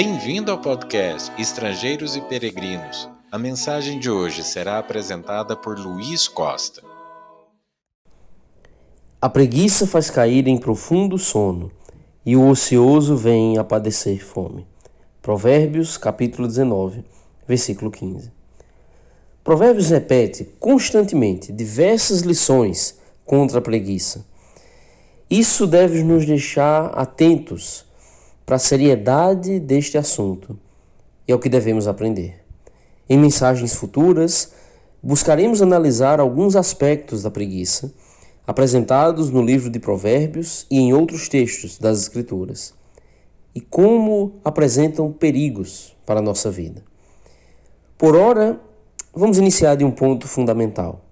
Bem-vindo ao podcast Estrangeiros e Peregrinos. A mensagem de hoje será apresentada por Luiz Costa. A preguiça faz cair em profundo sono, e o ocioso vem a padecer fome. Provérbios, capítulo 19, versículo 15. Provérbios repete constantemente diversas lições contra a preguiça. Isso deve nos deixar atentos para a seriedade deste assunto e ao que devemos aprender. Em mensagens futuras, buscaremos analisar alguns aspectos da preguiça apresentados no livro de Provérbios e em outros textos das Escrituras, e como apresentam perigos para a nossa vida. Por ora, vamos iniciar de um ponto fundamental: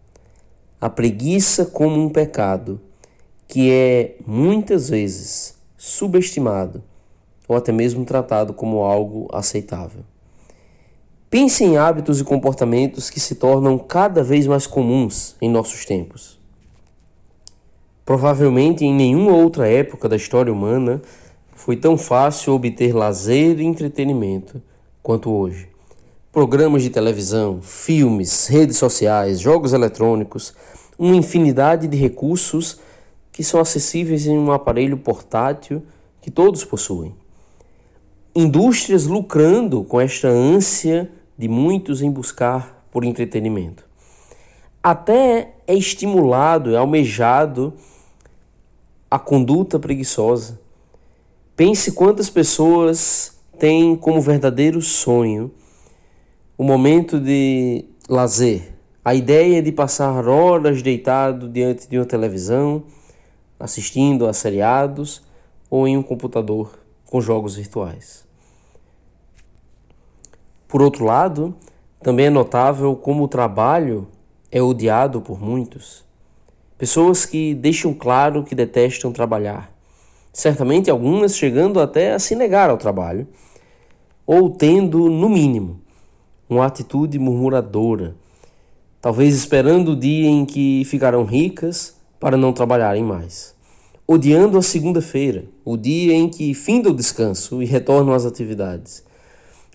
a preguiça como um pecado que é muitas vezes subestimado ou até mesmo tratado como algo aceitável. Pense em hábitos e comportamentos que se tornam cada vez mais comuns em nossos tempos. Provavelmente em nenhuma outra época da história humana foi tão fácil obter lazer e entretenimento quanto hoje. Programas de televisão, filmes, redes sociais, jogos eletrônicos, uma infinidade de recursos que são acessíveis em um aparelho portátil que todos possuem indústrias lucrando com esta ânsia de muitos em buscar por entretenimento. Até é estimulado, é almejado a conduta preguiçosa. Pense quantas pessoas têm como verdadeiro sonho o momento de lazer, a ideia de passar horas deitado diante de uma televisão, assistindo a seriados ou em um computador com jogos virtuais. Por outro lado, também é notável como o trabalho é odiado por muitos. Pessoas que deixam claro que detestam trabalhar. Certamente algumas chegando até a se negar ao trabalho, ou tendo, no mínimo, uma atitude murmuradora, talvez esperando o dia em que ficarão ricas para não trabalharem mais. Odiando a segunda-feira, o dia em que finda o descanso e retornam às atividades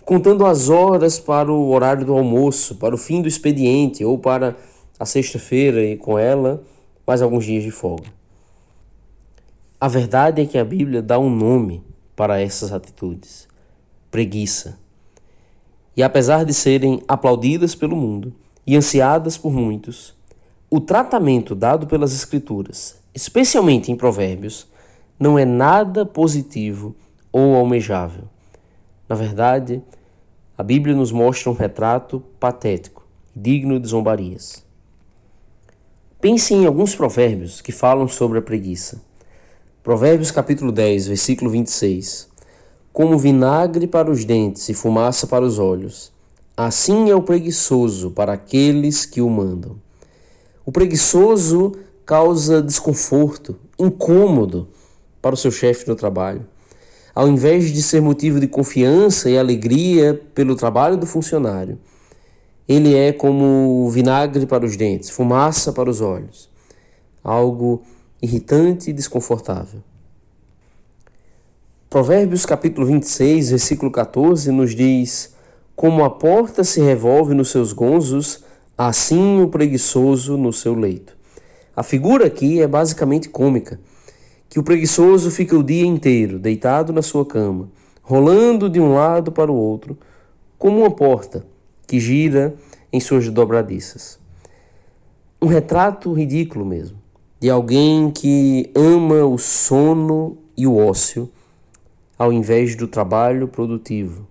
contando as horas para o horário do almoço, para o fim do expediente ou para a sexta-feira e com ela mais alguns dias de folga. A verdade é que a Bíblia dá um nome para essas atitudes: preguiça. E apesar de serem aplaudidas pelo mundo e ansiadas por muitos, o tratamento dado pelas Escrituras, especialmente em Provérbios, não é nada positivo ou almejável. Na verdade, a Bíblia nos mostra um retrato patético, digno de zombarias. Pense em alguns provérbios que falam sobre a preguiça. Provérbios capítulo 10, versículo 26. Como vinagre para os dentes e fumaça para os olhos, assim é o preguiçoso para aqueles que o mandam. O preguiçoso causa desconforto, incômodo para o seu chefe no trabalho ao invés de ser motivo de confiança e alegria pelo trabalho do funcionário, ele é como vinagre para os dentes, fumaça para os olhos, algo irritante e desconfortável. Provérbios capítulo 26, versículo 14 nos diz: Como a porta se revolve nos seus gonzos, assim o preguiçoso no seu leito. A figura aqui é basicamente cômica que o preguiçoso fica o dia inteiro deitado na sua cama, rolando de um lado para o outro, como uma porta que gira em suas dobradiças. Um retrato ridículo mesmo, de alguém que ama o sono e o ócio ao invés do trabalho produtivo.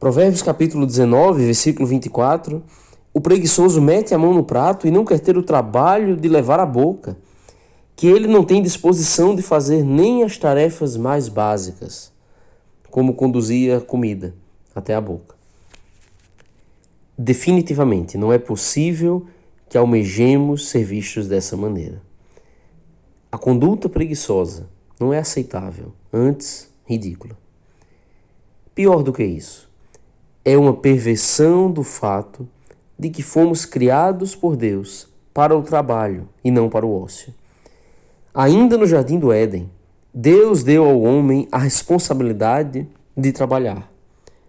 Provérbios capítulo 19, versículo 24, o preguiçoso mete a mão no prato e não quer ter o trabalho de levar a boca que ele não tem disposição de fazer nem as tarefas mais básicas, como conduzir a comida até a boca. Definitivamente não é possível que almejemos ser vistos dessa maneira. A conduta preguiçosa não é aceitável, antes ridícula. Pior do que isso, é uma perversão do fato de que fomos criados por Deus para o trabalho e não para o ócio. Ainda no jardim do Éden, Deus deu ao homem a responsabilidade de trabalhar.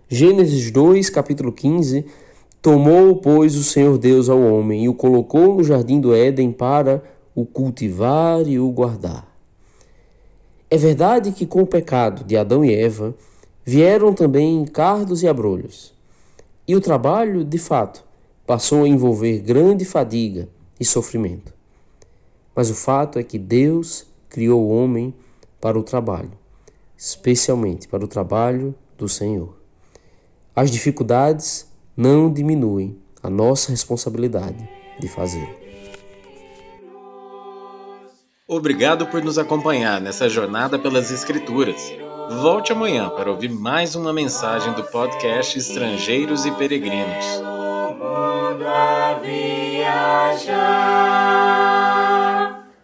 Gênesis 2, capítulo 15. Tomou, pois, o Senhor Deus ao homem e o colocou no jardim do Éden para o cultivar e o guardar. É verdade que com o pecado de Adão e Eva vieram também cardos e abrolhos. E o trabalho, de fato, passou a envolver grande fadiga e sofrimento. Mas o fato é que Deus criou o homem para o trabalho, especialmente para o trabalho do Senhor. As dificuldades não diminuem a nossa responsabilidade de fazer. Obrigado por nos acompanhar nessa jornada pelas Escrituras. Volte amanhã para ouvir mais uma mensagem do podcast Estrangeiros e Peregrinos.